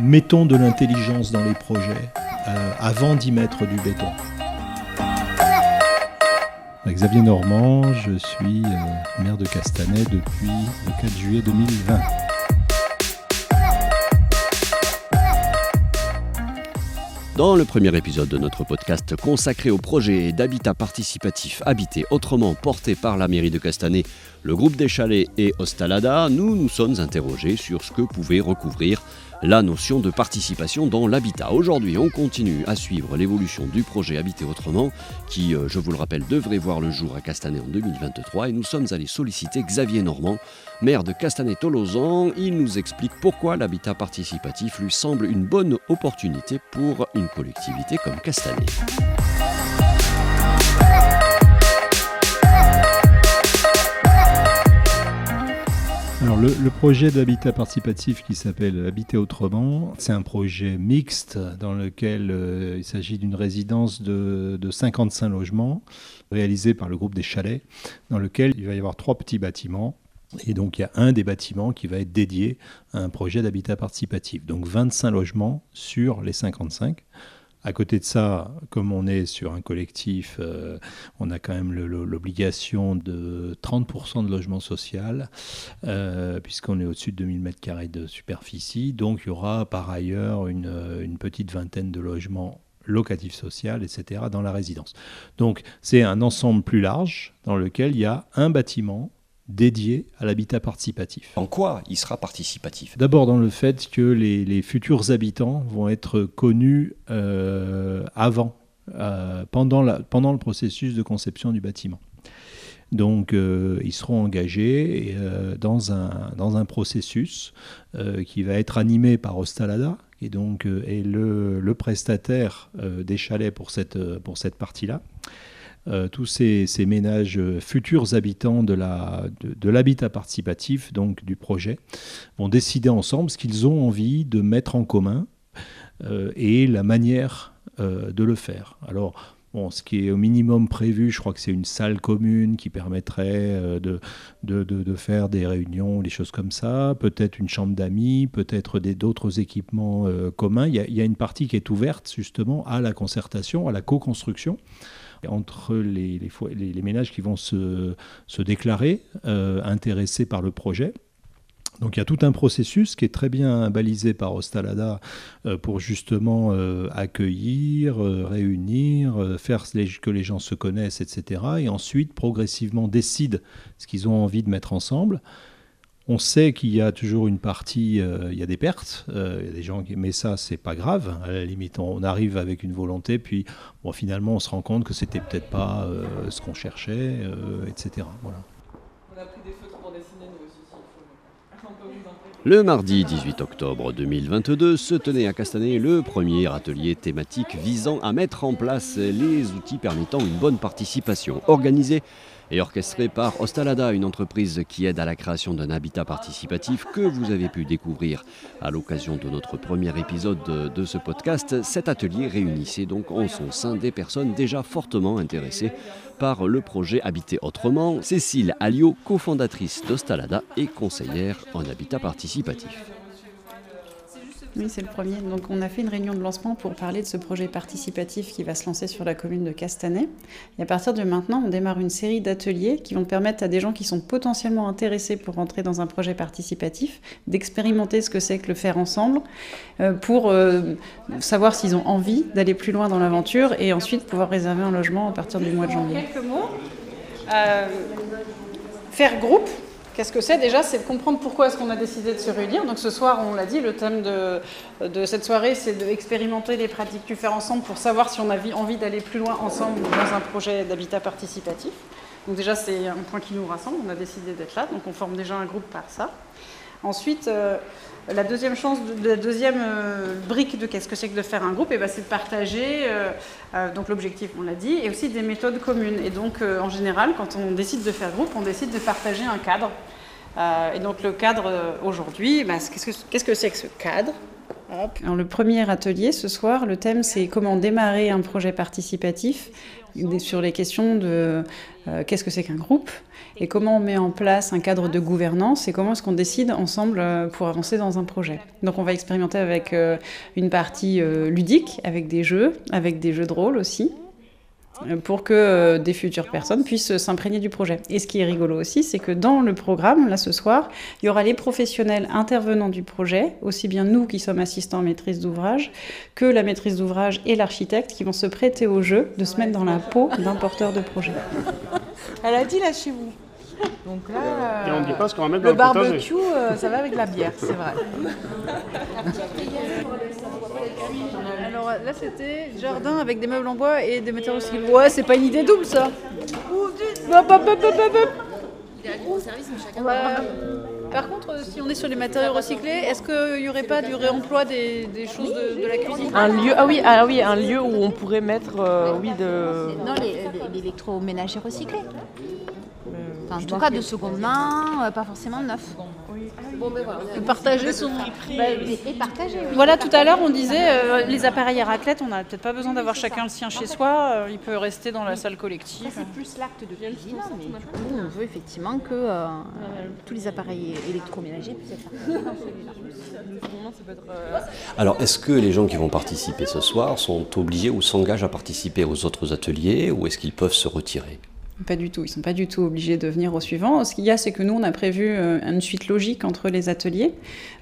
Mettons de l'intelligence dans les projets euh, avant d'y mettre du béton. Xavier Normand, je suis euh, maire de Castanet depuis le 4 juillet 2020. Dans le premier épisode de notre podcast consacré au projet d'habitat participatif habité autrement porté par la mairie de Castanet, le groupe des chalets et Ostalada, nous nous sommes interrogés sur ce que pouvait recouvrir la notion de participation dans l'habitat. Aujourd'hui, on continue à suivre l'évolution du projet Habiter autrement, qui, euh, je vous le rappelle, devrait voir le jour à Castanet en 2023. Et nous sommes allés solliciter Xavier Normand, maire de Castanet-Tolosan. Il nous explique pourquoi l'habitat participatif lui semble une bonne opportunité pour une collectivité comme Castanet. Le, projet d'habitat participatif qui s'appelle Habiter autrement, c'est un projet mixte dans lequel euh, il s'agit d'une résidence de, 55 logements réalisée par le groupe des chalets, dans lequel il va y avoir trois petits bâtiments. Et donc il y a un des bâtiments qui va être dédié à un projet d'habitat participatif. Donc 25 logements sur les 55. À côté de ça, comme on est sur un collectif, euh, on a quand même l'obligation de 30% de logement social, euh, puisqu'on est au-dessus de 2000 m2 de superficie. Donc il y aura par ailleurs une, petite vingtaine de logements locatifs sociaux, etc., dans la résidence. Donc c'est un ensemble plus large dans lequel il y a un bâtiment dédié à l'habitat participatif. En quoi il sera participatif? D'abord dans le fait que les, futurs habitants vont être connus euh, avant, euh, pendant, la, pendant le processus de conception du bâtiment. Donc euh, ils seront engagés dans, un, dans un processus qui va être animé par Ostalada, qui donc est le, le prestataire des chalets pour cette, pour cette partie-là. Euh, tous ces, ménages euh, futurs habitants de l'habitat participatif, donc du projet, vont décider ensemble ce qu'ils ont envie de mettre en commun euh, et la manière de le faire. Alors, Bon, ce qui est au minimum prévu, je crois que c'est une salle commune qui permettrait de, faire des réunions, des choses comme ça, peut-être une chambre d'amis, peut-être d'autres équipements communs. Il y, a, une partie qui est ouverte justement à la concertation, à la co-construction entre les, ménages qui vont se, se déclarer euh, intéressés par le projet. Donc il y a tout un processus qui est très bien balisé par Ostalada euh, pour justement euh, accueillir, réunir, faire que les gens se connaissent, etc. Et ensuite progressivement décident ce qu'ils ont envie de mettre ensemble. On sait qu'il y a toujours une partie, euh, il y a des pertes, euh, il y a des gens qui, mais ça c'est pas grave. À la limite, on, arrive avec une volonté, puis bon, finalement on se rend compte que c'était peut-être pas euh, ce qu'on cherchait, etc. Voilà. On a pris des feutres pour dessiner nous aussi. Le mardi 18 octobre 2022 se tenait à Castanet le premier atelier thématique visant à mettre en place les outils permettant une bonne participation organisée et orchestré par Ostalada, une entreprise qui aide à la création d'un habitat participatif que vous avez pu découvrir à l'occasion de notre premier épisode de, ce podcast. Cet atelier réunissait donc en son sein des personnes déjà fortement intéressées par le projet Habiter autrement. Cécile Alliot, cofondatrice d'Ostalada et conseillère en habitat participatif. Oui, c'est le premier. Donc, on a fait une réunion de lancement pour parler de ce projet participatif qui va se lancer sur la commune de Castanet. Et à partir de maintenant, on démarre une série d'ateliers qui vont permettre à des gens qui sont potentiellement intéressés pour rentrer dans un projet participatif d'expérimenter ce que c'est que le faire ensemble euh, pour euh, savoir s'ils ont envie d'aller plus loin dans l'aventure et ensuite pouvoir réserver un logement à partir du mois de janvier. Quelques mots. Euh, faire groupe Qu'est-ce que c'est Déjà, c'est de comprendre pourquoi est-ce qu'on a décidé de se réunir. Donc ce soir, on l'a dit, le thème de, de cette soirée, c'est d'expérimenter les pratiques du faire ensemble pour savoir si on a envie d'aller plus loin ensemble dans un projet d'habitat participatif. Donc déjà, c'est un point qui nous rassemble. On a décidé d'être là, donc on forme déjà un groupe par ça. Ensuite, euh, la deuxième chance, la deuxième euh, brique de qu'est-ce que c'est que de faire un groupe, eh ben, c'est de partager. Euh, donc l'objectif, on l'a dit, et aussi des méthodes communes. Et donc, en général, quand on décide de faire groupe, on décide de partager un cadre. et donc le cadre aujourd'hui, ben, qu'est-ce que c'est que ce cadre? Alors, le premier atelier ce soir, le thème c'est comment démarrer un projet participatif sur les questions de euh, qu'est-ce que c'est qu'un groupe et comment on met en place un cadre de gouvernance et comment est-ce qu'on décide ensemble euh, pour avancer dans un projet. Donc on va expérimenter avec euh, une partie ludique, avec des jeux, avec des jeux de rôle aussi, pour que euh, des futures personnes puissent s'imprégner du projet. Et ce qui est rigolo aussi, c'est que dans le programme, là ce soir, il y aura les professionnels intervenants du projet, aussi bien nous qui sommes assistants maîtrise d'ouvrage, que la maîtrise d'ouvrage et l'architecte qui vont se prêter au jeu de se mettre dans la peau d'un porteur de projet. Elle a dit là chez vous. Donc là, et on dit pas ce qu'on va mettre le, dans le barbecue, euh, ça va avec la bière, c'est vrai. Alors là, c'était jardin avec des meubles en bois et des matériaux recyclés. Ouais, c'est pas une idée double ça. Par contre, si on est sur les matériaux recyclés, est-ce qu'il n'y aurait pas du réemploi des, choses de, la cuisine? Un lieu, ah oui, ah oui, un lieu où on pourrait mettre, euh, oui, de. Non, l'électroménager recyclé. Enfin, en tout cas, de seconde main, euh, pas forcément neuf. Bon, ben voilà. partager son. Bah, et partager, oui. Voilà, tout à l'heure, on disait euh, les appareils à raclette, on n'a peut-être pas besoin d'avoir chacun le sien chez soi, euh, il peut rester dans la salle collective. C'est plus l'acte de cuisine, mais du coup, on veut effectivement que euh, tous les appareils électroménagers puissent être partagés dans celui-là. Alors, est-ce que les gens qui vont participer ce soir sont obligés ou s'engagent à participer aux autres ateliers ou est-ce qu'ils peuvent se retirer? Pas du tout, ils sont pas du tout obligés de venir au suivant. Ce qu'il y a, c'est que nous, on a prévu euh, une suite logique entre les ateliers.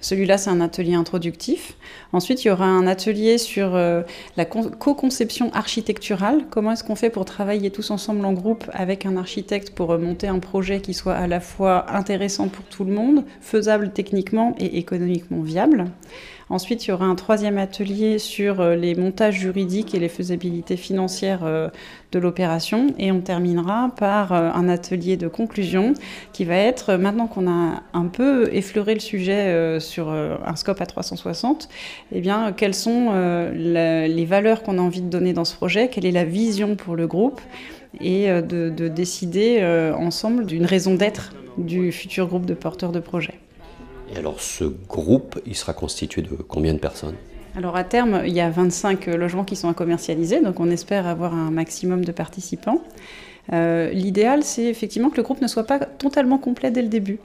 Celui-là, c'est un atelier introductif. Ensuite, il y aura un atelier sur euh, la co-conception architecturale. Comment est-ce qu'on fait pour travailler tous ensemble en groupe avec un architecte pour euh, monter un projet qui soit à la fois intéressant pour tout le monde, faisable techniquement et économiquement viable? Ensuite, il y aura un troisième atelier sur euh, les montages juridiques et les faisabilités financières euh, de l'opération. Et on terminera par euh, un atelier de conclusion qui va être, maintenant qu'on a un peu effleuré le sujet sur un scope à 360, eh bien, quelles sont les valeurs qu'on a envie de donner dans ce projet, quelle est la vision pour le groupe? Et de, de décider ensemble d'une raison d'être du futur groupe de porteurs de projets. Et alors ce groupe, il sera constitué de combien de personnes? Alors à terme, il y a 25 logements qui sont à commercialiser, donc on espère avoir un maximum de participants. Euh, l'idéal, c'est effectivement que le groupe ne soit pas totalement complet dès le début.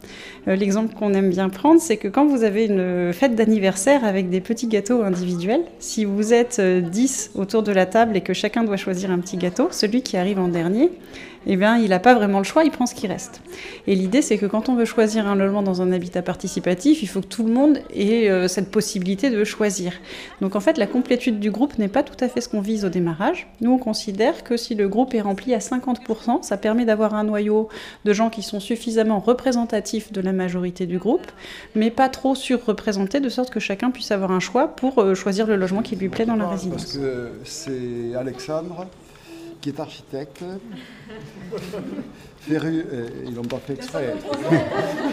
Euh, l'exemple qu'on aime bien prendre, c'est que quand vous avez une fête d'anniversaire avec des petits gâteaux individuels, si vous êtes 10 euh, autour de la table et que chacun doit choisir un petit gâteau, celui qui arrive en dernier, eh bien, il n'a pas vraiment le choix, il prend ce qui reste. Et l'idée, c'est que quand on veut choisir un logement dans un habitat participatif, il faut que tout le monde ait euh, cette possibilité de choisir. Donc en fait, la complétude du groupe n'est pas tout à fait ce qu'on vise au démarrage. Nous, on considère que si le groupe est rempli à 50%, ça permet d'avoir un noyau de gens qui sont suffisamment représentatifs de la majorité du groupe, mais pas trop surreprésentés, de sorte que chacun puisse avoir un choix pour euh, choisir le logement qui lui plaît dans la résidence. Parce que c'est Alexandre qui est architecte. Ferru, euh, ils l'ont pas fait exprès.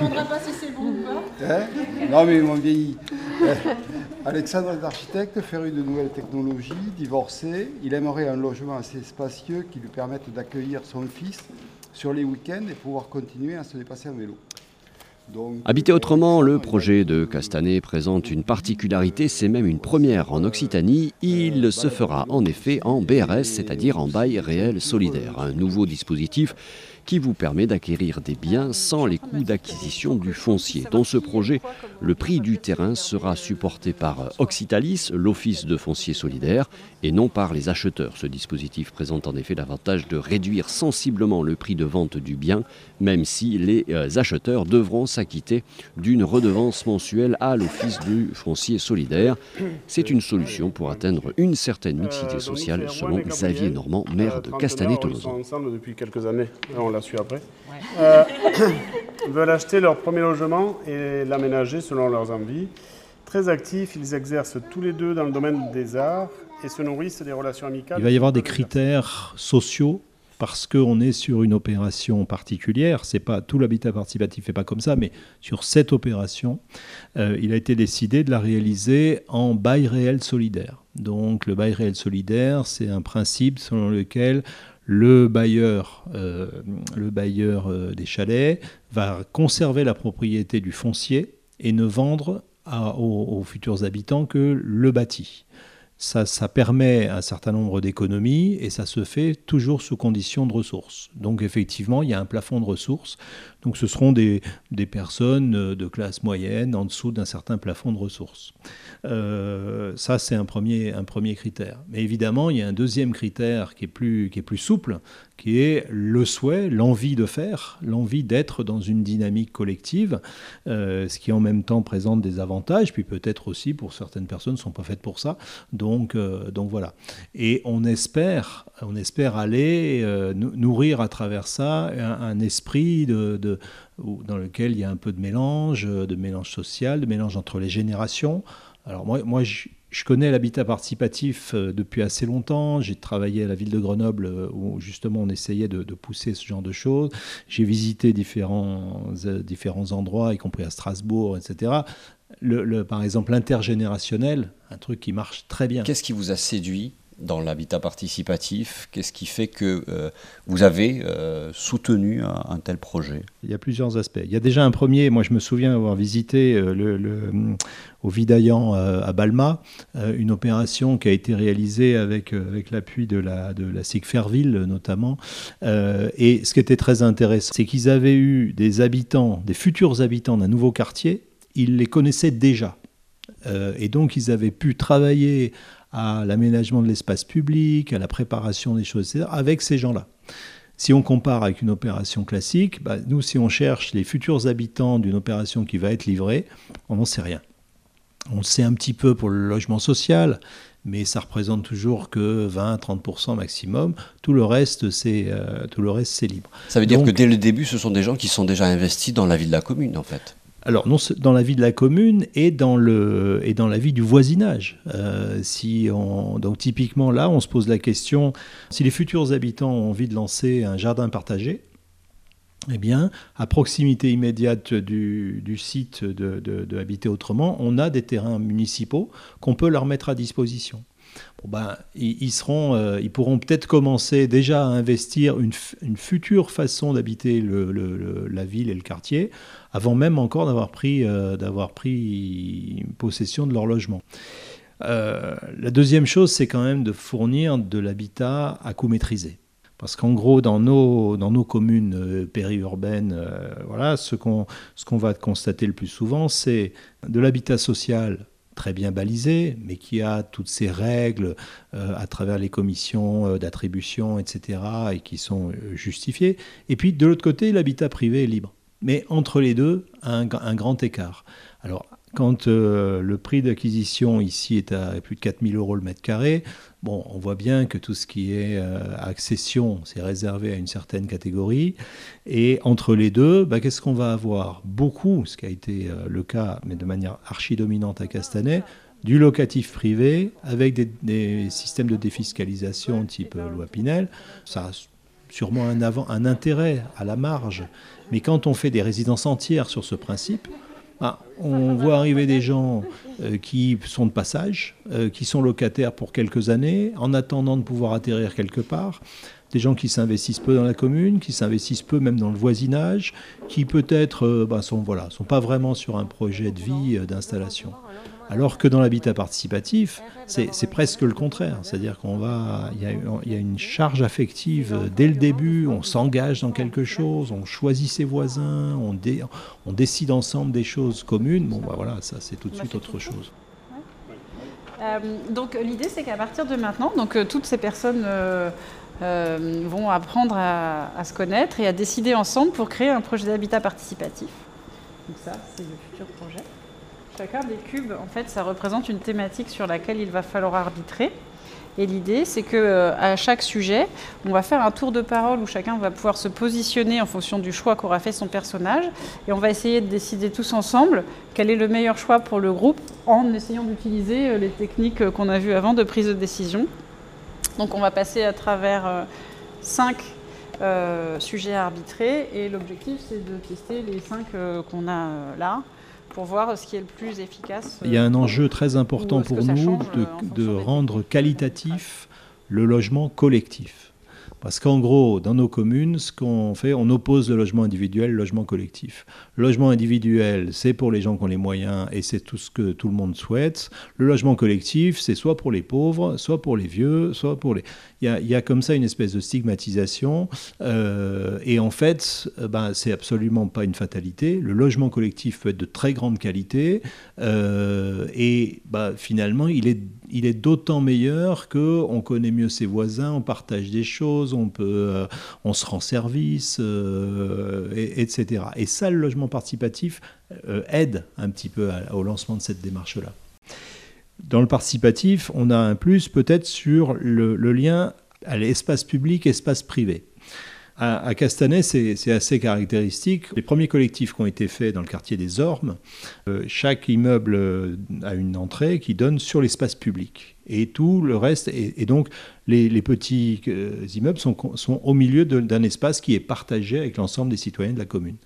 On ne pas si c'est bon ou pas. Hein non, mais ils m'ont vieilli. Euh, Alexandre est architecte, féru de nouvelles technologies, divorcé. Il aimerait un logement assez spacieux qui lui permette d'accueillir son fils sur les week-ends et pouvoir continuer à se déplacer en vélo. Habiter autrement, le projet de Castanet présente une particularité, c'est même une première en Occitanie. Il se fera en effet en BRS, c'est-à-dire en bail réel solidaire, un nouveau dispositif qui vous permet d'acquérir des biens sans les coûts d'acquisition du foncier. Dans ce projet, le prix du terrain sera supporté par Occitalis, l'Office de foncier solidaire, et non par les acheteurs. Ce dispositif présente en effet l'avantage de réduire sensiblement le prix de vente du bien, même si les euh, acheteurs devront s'acquitter d'une redevance mensuelle à l'Office du foncier solidaire. C'est une solution pour atteindre une certaine mixité euh, sociale, selon Xavier Normand, maire de Castanet-Tolosan. Suit après, euh, veulent acheter leur premier logement et l'aménager selon leurs envies. Très actifs, ils exercent tous les deux dans le domaine des arts et se nourrissent des relations amicales. Il va y avoir des critères sociaux parce qu'on est sur une opération particulière. C'est pas tout l'habitat participatif n'est pas comme ça, mais sur cette opération, euh, il a été décidé de la réaliser en bail réel solidaire. Donc le bail réel solidaire, c'est un principe selon lequel le bailleur, euh, le bailleur euh, des chalets va conserver la propriété du foncier et ne vendre aux, futurs habitants que le bâti. ça, ça, permet un certain nombre d'économies et ça se fait toujours sous condition de ressources. Donc effectivement, il y a un plafond de ressources. Donc ce seront des, des personnes de classe moyenne en dessous d'un certain plafond de ressources. Euh, ça, c'est un premier, un premier critère. Mais évidemment, il y a un deuxième critère qui est plus, qui est plus souple, qui est le souhait, l'envie de faire, l'envie d'être dans une dynamique collective, euh, ce qui en même temps présente des avantages, puis peut-être aussi pour certaines personnes ne sont pas faites pour ça. Donc, euh, donc voilà. Et on espère, on espère aller euh, nourrir à travers ça un, esprit de, dans lequel il y a un peu de mélange, de mélange social, de mélange entre les générations. Alors moi, moi je, connais l'habitat participatif euh, depuis assez longtemps. J'ai travaillé à la ville de Grenoble euh, où justement on essayait de, pousser ce genre de choses. J'ai visité différents, euh, différents endroits, y compris à Strasbourg, etc. Le, par exemple, l'intergénérationnel, un truc qui marche très bien. Qu'est-ce qui vous a séduit dans l'habitat participatif Qu'est-ce qui fait que euh, vous avez euh, soutenu un, tel projet? Il y a plusieurs aspects. Il y a déjà un premier, moi je me souviens avoir visité euh, au Vidaillan à Balma, une opération qui a été réalisée avec, avec l'appui de la, de la Fairville notamment. et ce qui était très intéressant, c'est qu'ils avaient eu des habitants, des futurs habitants d'un nouveau quartier, ils les connaissaient déjà. et donc ils avaient pu travailler à l'aménagement de l'espace public, à la préparation des choses, etc., avec ces gens-là. Si on compare avec une opération classique, bah, nous, si on cherche les futurs habitants d'une opération qui va être livrée, on n'en sait rien. On sait un petit peu pour le logement social, mais ça représente toujours que 20-30% maximum. Tout le reste, c'est euh, tout le reste, c'est libre. Ça veut dire que dès le début, ce sont des gens qui sont déjà investis dans la vie de la commune, en fait alors, non, dans la vie de la commune et dans, le, et dans la vie du voisinage. Euh, si on, donc, typiquement, là, on se pose la question si les futurs habitants ont envie de lancer un jardin partagé, eh bien, à proximité immédiate du, du site de, de, Habiter Autrement, on a des terrains municipaux qu'on peut leur mettre à disposition. Bon ben, ils, seront, euh, ils pourront peut-être commencer déjà à investir une, une future façon d'habiter la ville et le quartier avant même encore d'avoir pris, euh, d'avoir pris possession de leur logement. Euh, la deuxième chose, c'est quand même de fournir de l'habitat à coût maîtrisé. Parce qu'en gros, dans nos, communes euh, périurbaines, voilà, ce qu'on va constater le plus souvent, c'est de l'habitat social très bien balisé, mais qui a toutes ces règles à travers les commissions d'attribution, etc., et qui sont justifiées. Et puis, de l'autre côté, l'habitat privé est libre. Mais entre les deux, un, grand écart. Alors, quand euh, le prix d'acquisition ici est à plus de 4000 euros le mètre carré, bon, on voit bien que tout ce qui est euh, accession, c'est réservé à une certaine catégorie. Et entre les deux, bah, qu'est-ce qu'on va avoir? Beaucoup, ce qui a été euh, le cas, mais de manière archi-dominante à Castanet, du locatif privé avec des, des systèmes de défiscalisation type loi Pinel. Ça sûrement un, intérêt à la marge mais quand on fait des résidences entières sur ce principe, bah, on voit arriver des gens euh, qui sont de passage, euh, qui sont locataires pour quelques années, en attendant de pouvoir atterrir quelque part. Des gens qui s'investissent peu dans la commune, qui s'investissent peu même dans le voisinage, qui peut-être ne euh, bah, sont, voilà, sont pas vraiment sur un projet de vie d'installation. Alors que dans l'habitat participatif, c'est presque le contraire. C'est-à-dire qu'on va, il y, a une charge affective dès le début, on s'engage dans quelque chose, on choisit ses voisins, on, on décide ensemble des choses communes. Bon, bah voilà, ça c'est tout de suite autre chose. Euh, donc l'idée c'est qu'à partir de maintenant, donc euh, toutes ces personnes euh, vont apprendre à, à, se connaître et à décider ensemble pour créer un projet d'habitat participatif. Donc ça, c'est le futur projet. Chacun des cubes, en fait, ça représente une thématique sur laquelle il va falloir arbitrer. Et l'idée, c'est que euh, à chaque sujet, on va faire un tour de parole où chacun va pouvoir se positionner en fonction du choix qu'aura fait son personnage, et on va essayer de décider tous ensemble quel est le meilleur choix pour le groupe en essayant d'utiliser euh, les techniques euh, qu'on a vues avant de prise de décision. Donc, on va passer à travers cinq sujets à arbitrer, et l'objectif, c'est de tester les cinq qu'on a là pour voir ce qui est le plus efficace. Il y a un enjeu très important pour nous de, de rendre qualitatif le logement collectif. Parce qu'en gros, dans nos communes, ce qu'on fait, on oppose le logement individuel, le logement collectif. Le logement individuel, c'est pour les gens qui ont les moyens et c'est tout ce que tout le monde souhaite. Le logement collectif, c'est soit pour les pauvres, soit pour les vieux, soit pour les... Il y a, comme ça une espèce de stigmatisation. Euh, et en fait, euh, ben, c'est absolument pas une fatalité. Le logement collectif peut être de très grande qualité. Euh, et ben, finalement, il est, d'autant meilleur qu'on connaît mieux ses voisins, on partage des choses, on, peut, on se rend service, etc. Et ça, le logement participatif aide un petit peu au lancement de cette démarche-là. Dans le participatif, on a un plus peut-être sur le, lien à l'espace public, espace privé. À, Castanet, c'est assez caractéristique. Les premiers collectifs qui ont été faits dans le quartier des Ormes, euh, chaque immeuble euh, a une entrée qui donne sur l'espace public. Et tout le reste, et, donc les, petits euh, immeubles sont, sont au milieu d'un espace qui est partagé avec l'ensemble des citoyens de la commune.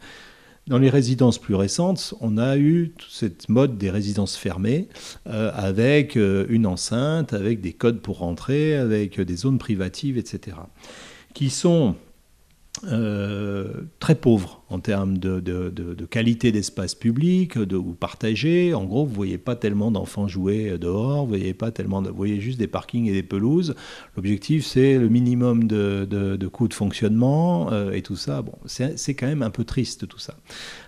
Dans les résidences plus récentes, on a eu cette mode des résidences fermées, euh, avec euh, une enceinte, avec des codes pour rentrer, avec des zones privatives, etc., qui sont euh, très pauvre en termes de, qualité d'espace public, de ou partagé. En gros, vous voyez pas tellement d'enfants jouer dehors, vous voyez pas tellement, vous voyez juste des parkings et des pelouses. L'objectif, c'est le minimum de, coûts de fonctionnement euh, et tout ça. Bon, c'est quand même un peu triste tout ça.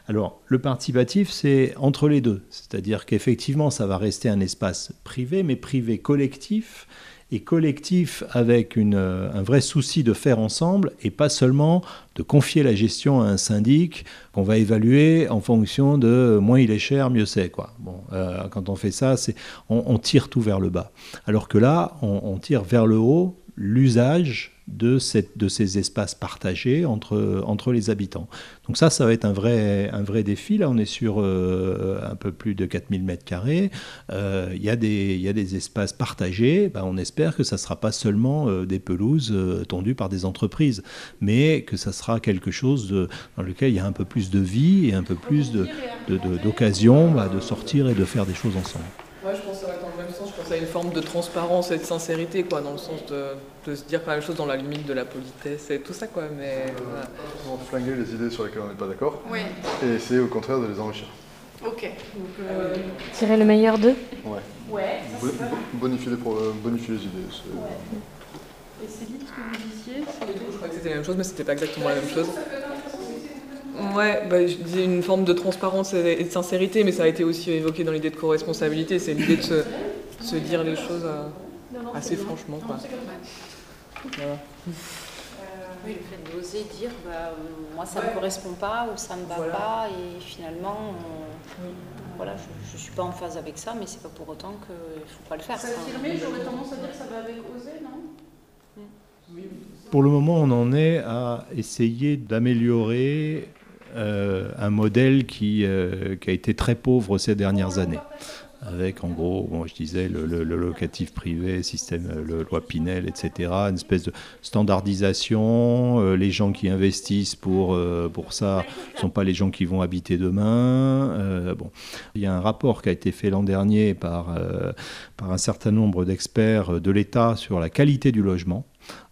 Alors, le participatif, c'est entre les deux, c'est-à-dire qu'effectivement, ça va rester un espace privé, mais privé collectif et collectif avec euh, un vrai souci de faire ensemble et pas seulement de confier la gestion à un syndic qu'on va évaluer en fonction de moins il est cher, mieux c'est. Quoi. Bon, euh, quand on fait ça, c'est, on, tire tout vers le bas. Alors que là, on tire vers le haut l'usage de, cette, de ces espaces partagés entre, entre les habitants. Donc ça, ça va être un vrai, un vrai défi. Là, on est sur euh, un peu plus de 4000 mètres carrés. Euh, il y, a des espaces partagés. Ben, on espère que ça ne sera pas seulement euh, des pelouses tondues par des entreprises, mais que ça sera quelque chose dans lequel il y a un peu plus de vie et un peu plus d'occasion de, de, de, de sortir et de faire des choses ensemble ça a une forme de transparence et de sincérité, quoi, dans le sens de, se dire pas la chose dans la limite de la politesse et tout ça, quoi. Mais voilà. flinguer les idées sur lesquelles on n'est pas d'accord et essayer au contraire de les enrichir. Ok. Donc, euh... Tirer le meilleur d'eux Ouais. Ouais. bonifier, les bonifier les idées. Et c'est ce que vous disiez Je crois que c'était la même chose, mais c'était pas exactement la même chose. Ouais, bah, je disais une forme de transparence et de sincérité, mais ça a été aussi évoqué dans l'idée de co-responsabilité. C'est l'idée de se, se dire les choses euh, assez franchement. Quoi. Voilà. Oui, le fait d'oser dire, bah, moi ça ne me correspond pas ou ça ne va pas, et finalement, voilà, je ne suis pas en phase avec ça, mais c'est pas pour autant qu'il ne faut pas le faire. S'affirmer, j'aurais tendance à dire que ça va avec oser, non? Pour le moment, on en est à essayer d'améliorer euh, un modèle qui, euh, qui, a été très pauvre ces dernières années avec en gros, je disais, le, locatif privé, système, le loi Pinel, etc., une espèce de standardisation. Euh, les gens qui investissent pour, euh, pour ça ne sont pas les gens qui vont habiter demain. Euh, bon. Il y a un rapport qui a été fait l'an dernier par, par un certain nombre d'experts de l'État sur la qualité du logement.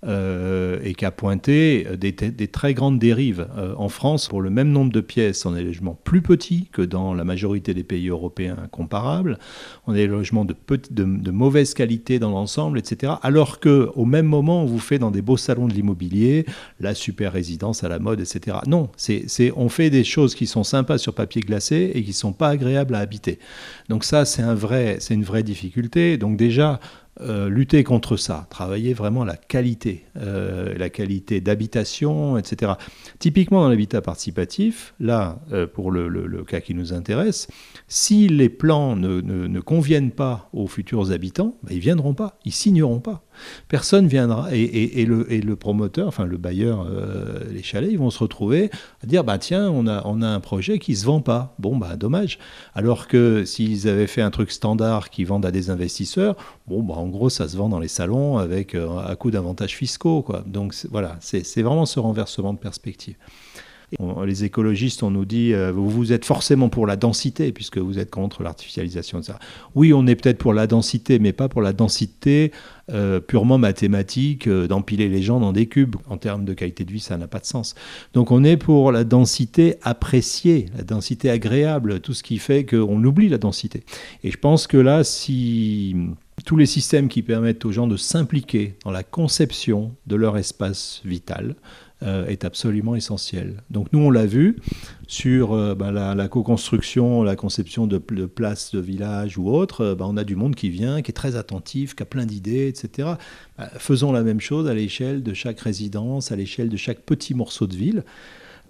Euh, et qui a pointé des, très grandes dérives. Euh, en France, pour le même nombre de pièces, on a des logements plus petits que dans la majorité des pays européens comparables. On a des logements de, de, mauvaise qualité dans l'ensemble, etc. Alors qu'au même moment, on vous fait dans des beaux salons de l'immobilier la super résidence à la mode, etc. Non, c'est, on fait des choses qui sont sympas sur papier glacé et qui ne sont pas agréables à habiter. Donc ça, c'est, un vrai, c'est une vraie difficulté. Donc déjà, euh, lutter contre ça, travailler vraiment la qualité, euh, la qualité d'habitation, etc. Typiquement dans l'habitat participatif, là, euh, pour le, cas qui nous intéresse, si les plans ne, conviennent pas aux futurs habitants, ben, ils ne viendront pas, ils signeront pas. Personne viendra et, le, promoteur, enfin le bailleur, les chalets, ils vont se retrouver à dire bah tiens, on a, on a un projet qui se vend pas. Bon bah dommage. Alors que s'ils avaient fait un truc standard qui vendent à des investisseurs, bon bah en gros ça se vend dans les salons avec à coup d'avantages fiscaux quoi. Donc voilà, c'est vraiment ce renversement de perspective. Les écologistes, on nous dit, euh, vous êtes forcément pour la densité, puisque vous êtes contre l'artificialisation. Oui, on est peut-être pour la densité, mais pas pour la densité euh, purement mathématique, euh, d'empiler les gens dans des cubes. En termes de qualité de vie, ça n'a pas de sens. Donc on est pour la densité appréciée, la densité agréable, tout ce qui fait qu'on oublie la densité. Et je pense que là, si tous les systèmes qui permettent aux gens de s'impliquer dans la conception de leur espace vital, euh, est absolument essentiel. Donc nous, on l'a vu sur euh, ben, la, co-construction, la conception de, places de village ou autre, euh, ben, on a du monde qui vient, qui est très attentif, qui a plein d'idées, etc. Ben, faisons la même chose à l'échelle de chaque résidence, à l'échelle de chaque petit morceau de ville.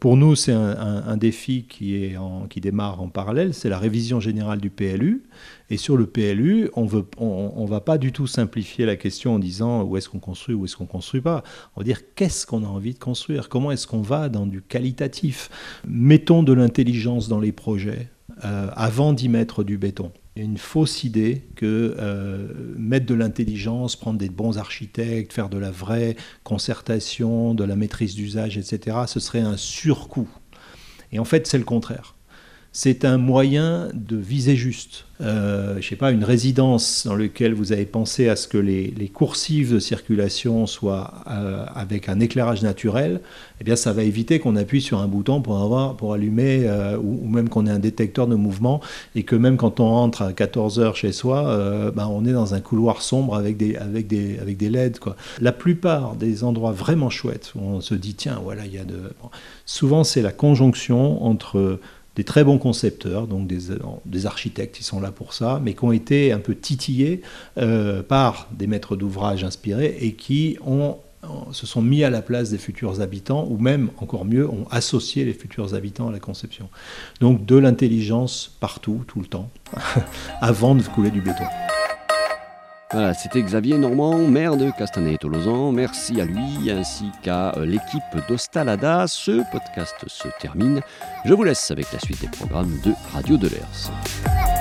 Pour nous, c'est un, défi qui, démarre en parallèle, c'est la révision générale du PLU. Et sur le PLU, on ne va pas du tout simplifier la question en disant où est-ce qu'on construit, où est-ce qu'on construit pas. On va dire qu'est-ce qu'on a envie de construire, comment est-ce qu'on va dans du qualitatif? Mettons de l'intelligence dans les projets euh, avant d'y mettre du béton. Une fausse idée que euh, mettre de l'intelligence, prendre des bons architectes, faire de la vraie concertation, de la maîtrise d'usage, etc., ce serait un surcoût. Et en fait, c'est le contraire c'est un moyen de viser juste. Euh, je sais pas, une résidence dans laquelle vous avez pensé à ce que les, coursives de circulation soient euh, avec un éclairage naturel, eh bien ça va éviter qu'on appuie sur un bouton pour, avoir, pour allumer, euh, ou, même qu'on ait un détecteur de mouvement, et que même quand on rentre à 14 heures chez soi, ben, on est dans un couloir sombre avec des, avec des, avec des LED. Quoi. La plupart des endroits vraiment chouettes, où on se dit, tiens, voilà, il y a de... Souvent c'est la conjonction entre des très bons concepteurs, donc des, des, architectes qui sont là pour ça, mais qui ont été un peu titillés euh, par des maîtres d'ouvrage inspirés et qui ont, se sont mis à la place des futurs habitants, ou même, encore mieux, ont associé les futurs habitants à la conception. Donc de l'intelligence partout, tout le temps, avant de couler du béton. Voilà, c'était Xavier Normand, maire de Castanet-Tolosan. Merci à lui ainsi qu'à euh, l'équipe d'Ostalada. Ce podcast se termine. Je vous laisse avec la suite des programmes de Radio de l'ERS.